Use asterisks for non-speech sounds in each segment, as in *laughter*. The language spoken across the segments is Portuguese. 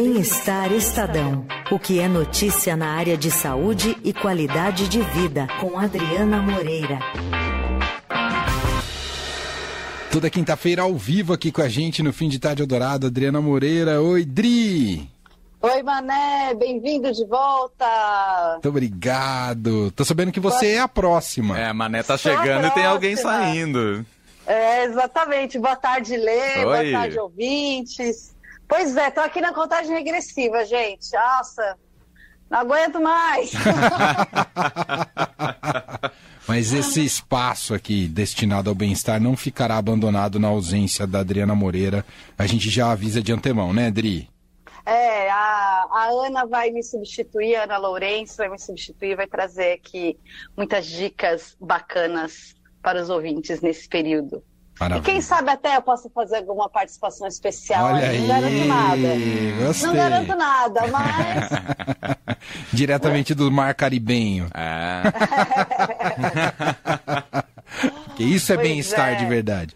Bem-Estar Estadão. O que é notícia na área de saúde e qualidade de vida, com Adriana Moreira. Toda quinta-feira ao vivo aqui com a gente no Fim de Tarde Eldorado, Adriana Moreira. Oi, Dri! Oi, Mané, bem-vindo de volta. Muito obrigado. Tô sabendo que você é a próxima. É, a Mané tá chegando e tem alguém saindo. É, exatamente. Boa tarde, Lê. Oi. Boa tarde, ouvintes. Pois é, tô aqui na contagem regressiva, gente. Nossa, não aguento mais. *laughs* Mas esse espaço aqui destinado ao bem-estar não ficará abandonado na ausência da Adriana Moreira. A gente já avisa de antemão, né, Adri? É, a, a Ana vai me substituir, a Ana Lourenço vai me substituir, vai trazer aqui muitas dicas bacanas para os ouvintes nesse período. Maravilha. E quem sabe até eu possa fazer alguma participação especial. Olha aí, não garanto nada. Gostei. Não garanto nada, mas. *laughs* Diretamente do mar caribenho. *laughs* Que isso é bem-estar é. de verdade.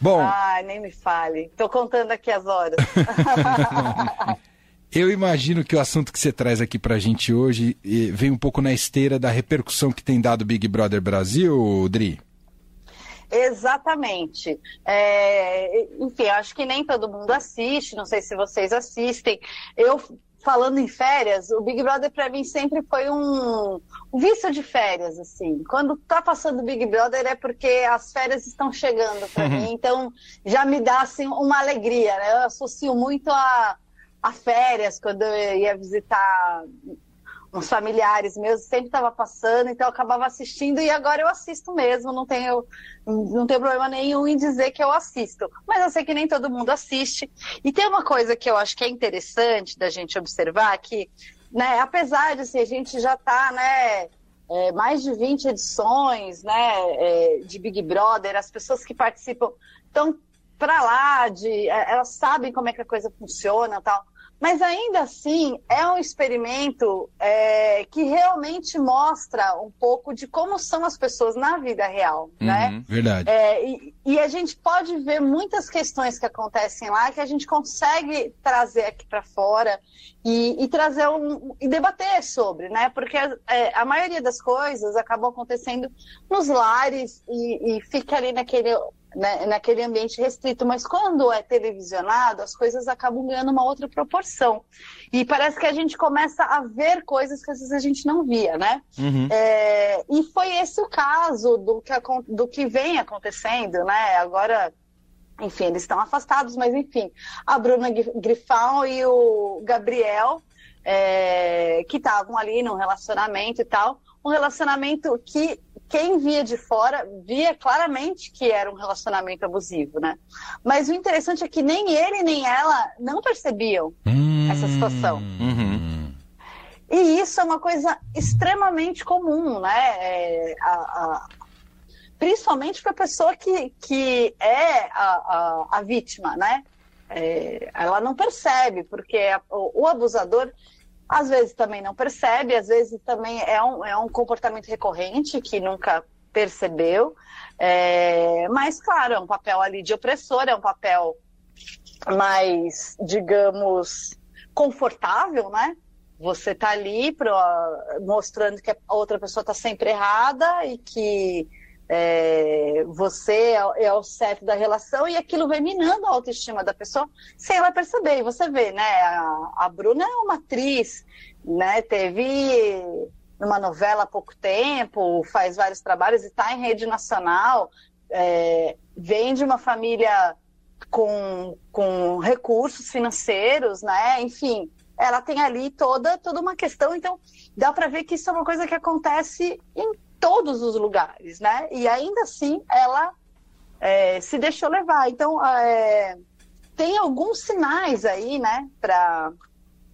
Bom. Ai, nem me fale. Estou contando aqui as horas. *laughs* Eu imagino que o assunto que você traz aqui pra gente hoje vem um pouco na esteira da repercussão que tem dado o Big Brother Brasil, Dri. Exatamente. É, enfim, acho que nem todo mundo assiste, não sei se vocês assistem. Eu, falando em férias, o Big Brother para mim sempre foi um, um vício de férias, assim. Quando tá passando o Big Brother é porque as férias estão chegando para uhum. mim, *laughs* então já me dá assim uma alegria, né? Eu associo muito a, a férias quando eu ia visitar uns familiares meus, sempre estava passando, então eu acabava assistindo e agora eu assisto mesmo, não tenho, não tenho problema nenhum em dizer que eu assisto. Mas eu sei que nem todo mundo assiste. E tem uma coisa que eu acho que é interessante da gente observar que, né, apesar de assim, a gente já está, né, é, mais de 20 edições, né, é, de Big Brother, as pessoas que participam estão para lá de, é, elas sabem como é que a coisa funciona, tal. Mas ainda assim, é um experimento é, que realmente mostra um pouco de como são as pessoas na vida real, uhum, né? Verdade. É, e, e, a gente pode ver muitas questões que acontecem lá que a gente consegue trazer aqui para fora e, e, trazer um, e debater sobre, né? Porque é, a maioria das coisas acabam acontecendo nos lares e, e fica ali naquele né, naquele ambiente restrito, mas quando é televisionado, as coisas acabam ganhando uma outra proporção. E parece que a gente começa a ver coisas que às vezes a gente não via, né? Uhum. É, e foi esse o caso do que, do que vem acontecendo, né? Agora, enfim, eles estão afastados, mas enfim, a Bruna Grifal e o Gabriel, é, que estavam ali num relacionamento e tal, um relacionamento que quem via de fora via claramente que era um relacionamento abusivo, né? Mas o interessante é que nem ele nem ela não percebiam hum, essa situação. Uhum. E isso é uma coisa extremamente comum, né? É, a, a, principalmente para a pessoa que, que é a, a vítima, né? É, ela não percebe, porque o, o abusador às vezes também não percebe, às vezes também é um, é um comportamento recorrente que nunca percebeu. É, mas, claro, é um papel ali de opressor, é um papel mais, digamos, confortável, né? Você tá ali pra, mostrando que a outra pessoa está sempre errada e que é, você é, é, o certo da relação e aquilo vai minando a autoestima da pessoa sem ela perceber. E você vê, né? A, a Bruna é uma atriz, né? Teve numa novela há pouco tempo, faz vários trabalhos e está em rede nacional, é, vem de uma família com, com recursos financeiros, né? Enfim, ela tem ali toda, toda uma questão, então dá para ver que isso é uma coisa que acontece em todos os lugares, né? E ainda assim ela é, se deixou levar. Então é, tem alguns sinais aí, né, para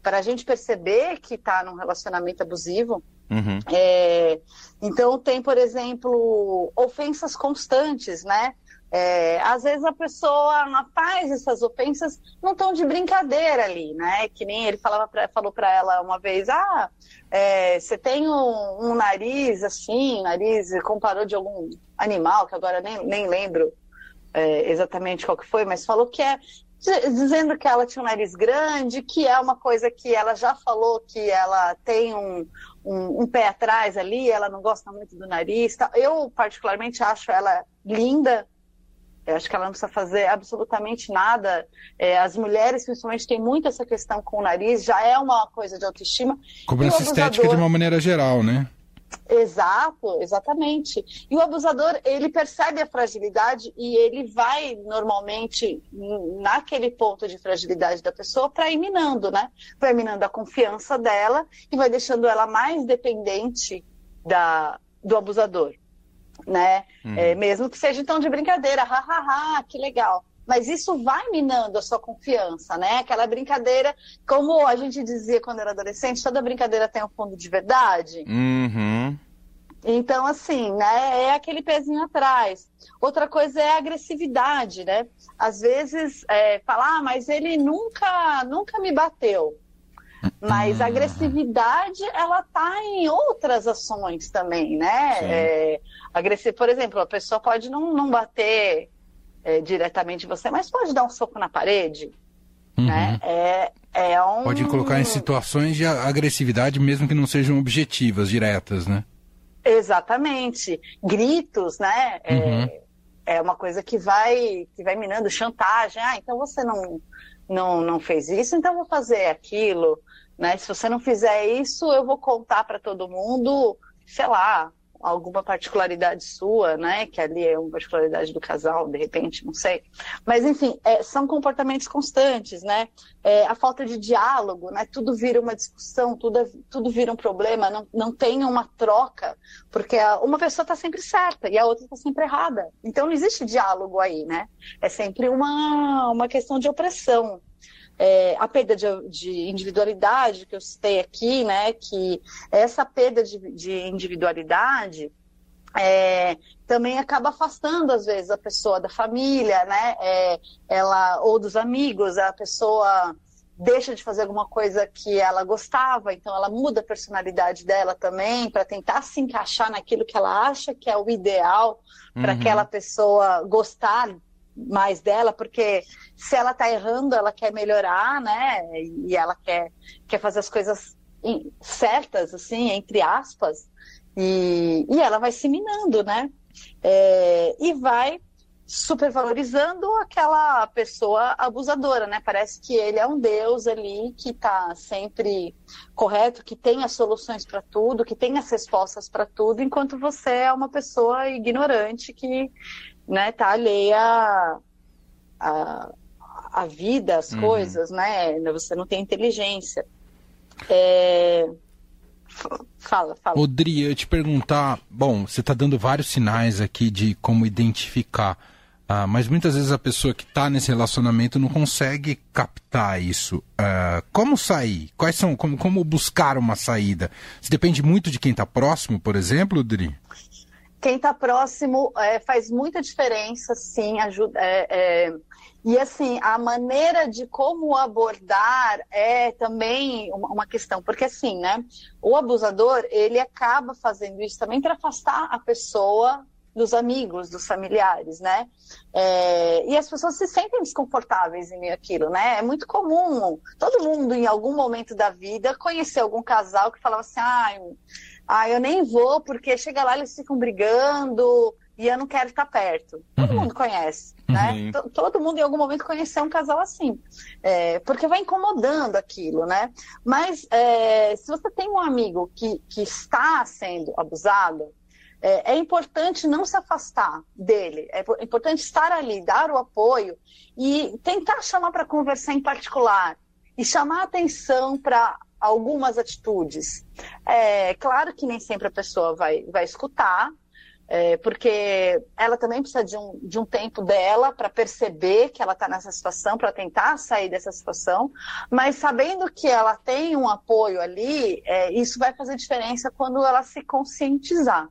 para a gente perceber que está num relacionamento abusivo. Uhum. É, então tem, por exemplo, ofensas constantes, né? É, às vezes a pessoa faz essas ofensas não tão de brincadeira ali, né? Que nem ele falava pra, falou para ela uma vez, ah, é, você tem um, um, nariz assim, nariz, comparou de algum animal, que agora nem, nem lembro é, exatamente qual que foi, mas falou que é dizendo que ela tinha um nariz grande, que é uma coisa que ela já falou que ela tem um, um, um pé atrás ali, ela não gosta muito do nariz. Eu, particularmente, acho ela linda. Eu acho que ela não precisa fazer absolutamente nada. É, as mulheres, principalmente, têm muito essa questão com o nariz, já é uma coisa de autoestima. Cobrança abusador... estética de uma maneira geral, né? Exato, exatamente. E o abusador, ele percebe a fragilidade e ele vai normalmente naquele ponto de fragilidade da pessoa para ir minando, né? Vai minando a confiança dela e vai deixando ela mais dependente da, do abusador, né? Uhum. É, mesmo que seja então de brincadeira, hahaha, que legal mas isso vai minando a sua confiança, né? Aquela brincadeira, como a gente dizia quando era adolescente, toda brincadeira tem um fundo de verdade. Uhum. Então, assim, né, é aquele pezinho atrás. Outra coisa é a agressividade, né? Às vezes, é, falar, ah, mas ele nunca, nunca me bateu. Mas a uhum. agressividade, ela tá em outras ações também, né? É, agressivo, por exemplo, a pessoa pode não, não bater é, diretamente você, mas pode dar um soco na parede. Uhum. Né? É, é um... Pode colocar em situações de agressividade, mesmo que não sejam objetivas, diretas, né? Exatamente. Gritos, né? É, uhum. É, é uma coisa que vai, que vai minando chantagem. Ah, então você não, não, não fez isso, então vou fazer aquilo. Né? Se você não fizer isso, eu vou contar para todo mundo, sei lá, alguma particularidade sua, né? Que ali é uma particularidade do casal, de repente, não sei. Mas, enfim, é, são comportamentos constantes, né? É, a falta de diálogo, né? Tudo vira uma discussão, tudo, tudo vira um problema, não, não tem uma troca, porque uma pessoa está sempre certa e a outra está sempre errada. Então não existe diálogo aí, né? É sempre uma, uma questão de opressão. É, a perda de, de, individualidade que eu citei aqui, né, que essa perda de, de individualidade é, também acaba afastando às vezes a pessoa da família, né, é, ela ou dos amigos, a pessoa deixa de fazer alguma coisa que ela gostava, então ela muda a personalidade dela também para tentar se encaixar naquilo que ela acha que é o ideal para uhum. aquela pessoa gostar mais dela, porque se ela está errando, ela quer melhorar, né? E ela quer, quer fazer as coisas certas, assim, entre aspas, e, e ela vai se minando, né? É, e vai supervalorizando aquela pessoa abusadora, né? Parece que ele é um deus ali que está sempre correto, que tem as soluções para tudo, que tem as respostas para tudo, enquanto você é uma pessoa ignorante que né, tá alheia a, a vida, as uhum. coisas, né? Você não tem inteligência. É... Fala, fala. Eu te perguntar, bom, você está dando vários sinais aqui de como identificar, ah, mas muitas vezes a pessoa que está nesse relacionamento não consegue captar isso. Ah, como sair? Quais são? Como, como buscar uma saída? Isso depende muito de quem está próximo, por exemplo, Odri? Quem está próximo é, faz muita diferença, sim, ajuda. É, é, e assim, a maneira de como abordar é também uma, questão, porque assim, né? O abusador ele acaba fazendo isso também para afastar a pessoa dos amigos, dos familiares, né? É, e as pessoas se sentem desconfortáveis em meio àquilo, né? É muito comum, todo mundo em algum momento da vida conhecer algum casal que falava assim, ah, ah, eu nem vou porque chega lá eles ficam brigando e eu não quero estar perto. Todo uhum. mundo conhece, né? Uhum. Todo mundo em algum momento conheceu um casal assim, é, porque vai incomodando aquilo, né? Mas é, se você tem um amigo que, que está sendo abusado, é, é, importante não se afastar dele, é importante estar ali, dar o apoio e tentar chamar para conversar em particular e chamar atenção para algumas atitudes. É claro que nem sempre a pessoa vai, vai escutar, é, porque ela também precisa de um, de um tempo dela para perceber que ela está nessa situação, para tentar sair dessa situação, mas sabendo que ela tem um apoio ali, é, isso vai fazer diferença quando ela se conscientizar.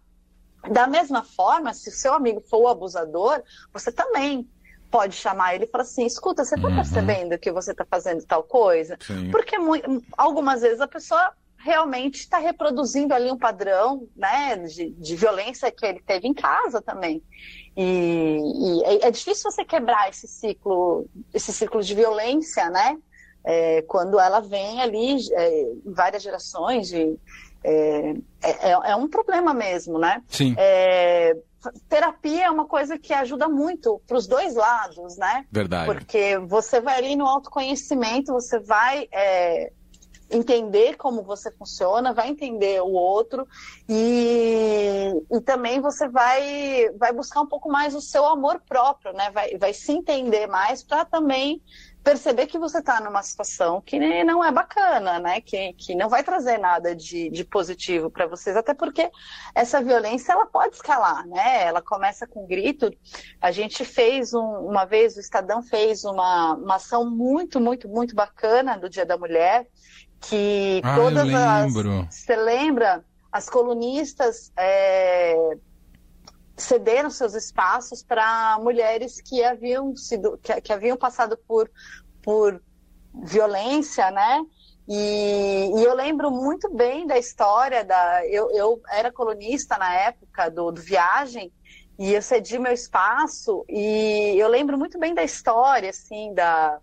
Da mesma forma, se o seu amigo for o abusador, você também pode chamar ele e falar assim: escuta, você está uhum. percebendo que você está fazendo tal coisa? Sim. Porque algumas vezes a pessoa realmente está reproduzindo ali um padrão né, de, de violência que ele teve em casa também. E, e é, é, difícil você quebrar esse ciclo, esse ciclo de violência, né? É, quando ela vem ali é, várias gerações de, é, é, é, um problema mesmo, né? Sim. É, terapia é uma coisa que ajuda muito para os dois lados, né? Verdade. Porque você vai ali no autoconhecimento, você vai é, entender como você funciona, vai entender o outro e, e também você vai, vai buscar um pouco mais o seu amor próprio, né? Vai, vai se entender mais para também perceber que você está numa situação que não é bacana, né? Que, que não vai trazer nada de, de positivo para vocês, até porque essa violência ela pode escalar, né? Ela começa com grito. A gente fez um, uma vez, o Estadão fez uma, uma ação muito, muito, muito bacana do Dia da Mulher, que ah, todas as. Você lembra? As colunistas. É cederam seus espaços para mulheres que haviam sido que, que, haviam passado por, por violência, né? E, e, eu lembro muito bem da história da eu, eu era colunista na época do, do Viagem e eu cedi meu espaço e eu lembro muito bem da história assim da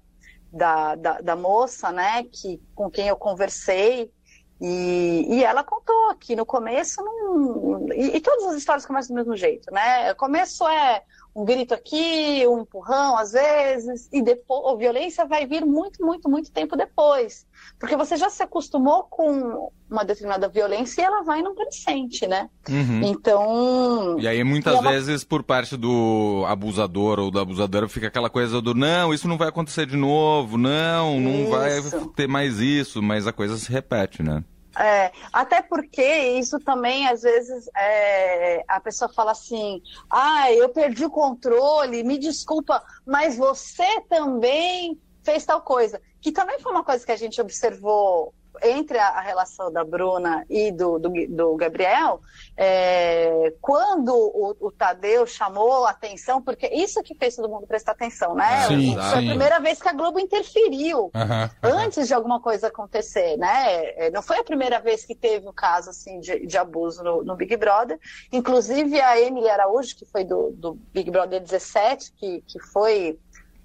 da, da, da moça, né? Que com quem eu conversei e, e ela contou que no começo não. E, e, todas as histórias começam do mesmo jeito, né? O começo é um grito aqui, um empurrão às vezes, e depois a violência vai vir muito, muito, muito tempo depois. Porque você já se acostumou com uma determinada violência e ela vai não crescente, né? Uhum. Então. E aí muitas e é vezes por parte do abusador ou da abusadora fica aquela coisa do não, isso não vai acontecer de novo, não, não isso. vai ter mais isso, mas a coisa se repete, né? É, até porque isso também, às vezes, é, a pessoa fala assim: ah, eu perdi o controle, me desculpa, mas você também fez tal coisa. Que também foi uma coisa que a gente observou entre a, a, relação da Bruna e do, do, do Gabriel, é, quando o, o, Tadeu chamou a atenção, porque isso que fez todo mundo prestar atenção, né? Sim, Foi sim. a primeira vez que a Globo interferiu uhum, antes de alguma coisa acontecer, né? É, não foi a primeira vez que teve um caso assim de, de abuso no, no, Big Brother. Inclusive a Emily Araújo, que foi do, do Big Brother 17, que, que foi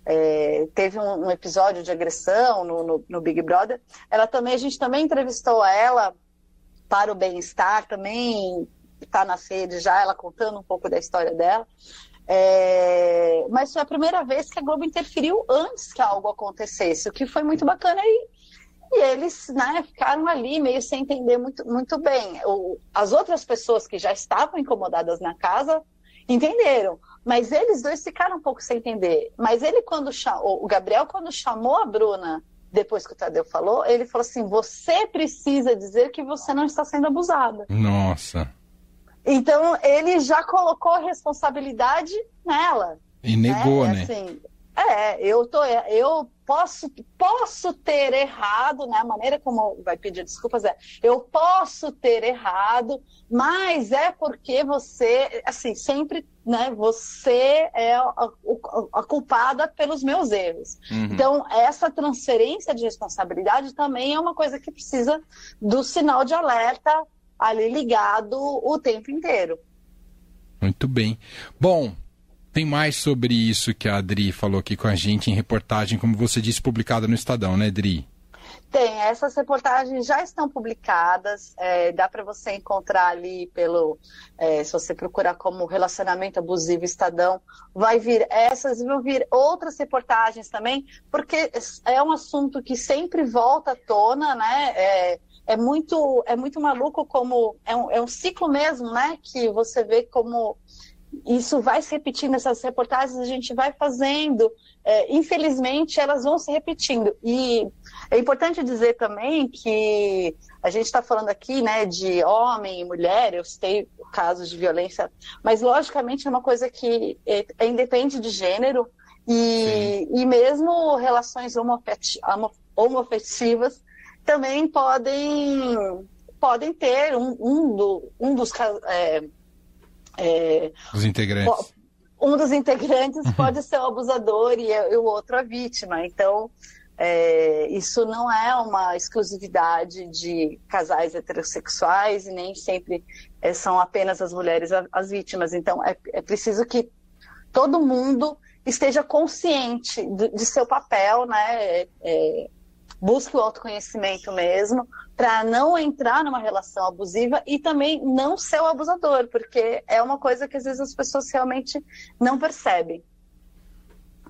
é, teve um, um, episódio de agressão no, no, no, Big Brother. Ela também, a gente também entrevistou ela para o bem-estar, também está na sede já, ela contando um pouco da história dela. É, mas foi a primeira vez que a Globo interferiu antes que algo acontecesse, o que foi muito bacana e, e eles né, ficaram ali meio sem entender muito, muito bem. O, as outras pessoas que já estavam incomodadas na casa entenderam. Mas eles dois ficaram um pouco sem entender. Mas ele, quando chamou, o Gabriel, quando chamou a Bruna, depois que o Tadeu falou, ele falou assim: você precisa dizer que você não está sendo abusada. Nossa. Então ele já colocou a responsabilidade nela. E negou, né? né? Assim, é, eu tô, eu posso, posso ter errado, né? A maneira como vai pedir desculpas é, eu posso ter errado, mas é porque você, assim, sempre, né? Você é a, a, a culpada pelos meus erros. Uhum. Então, essa transferência de responsabilidade também é uma coisa que precisa do sinal de alerta ali ligado o tempo inteiro. Muito bem. Bom, tem mais sobre isso que a Adri falou aqui com a gente em reportagem, como você disse, publicada no Estadão, né, Adri? Tem, essas reportagens já estão publicadas, é, dá para você encontrar ali pelo, é, se você procurar como relacionamento abusivo Estadão, vai vir essas e vão vir outras reportagens também, porque é um assunto que sempre volta à tona, né? É, é muito, é muito maluco como é um, é um ciclo mesmo, né? Que você vê como isso vai se repetindo, nessas reportagens a gente vai fazendo, é, infelizmente elas vão se repetindo. E é importante dizer também que a gente está falando aqui né, de homem e mulher, eu citei casos de violência, mas logicamente é uma coisa que é, é independe de gênero e, e mesmo relações homoafetivas também podem, podem ter um, um, do, um dos é, é, Os integrantes. Um dos integrantes pode ser o abusador e, e, o outro a vítima. Então, É, isso não é uma exclusividade de casais heterossexuais e nem sempre é, são apenas as mulheres as vítimas. Então, é, é preciso que todo mundo esteja consciente de, de seu papel, né? Busque o autoconhecimento mesmo, para não entrar numa relação abusiva e também não ser o abusador, porque é uma coisa que às vezes as pessoas realmente não percebem.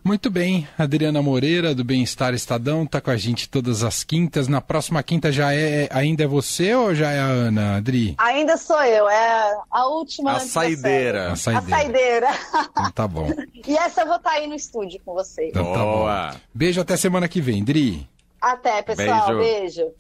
Muito bem, Adriana Moreira do Bem-Estar Estadão está com a gente todas as quintas. Na próxima quinta já é ainda é você ou já é a Ana, Adri? Ainda sou eu, é a última. A saideira. A saideira. A saideira. Então, tá bom. *laughs* e essa eu vou estar tá aí no estúdio com vocês. Então, tá bom. Beijo até semana que vem, Dri. Até, pessoal. Beijo. beijo.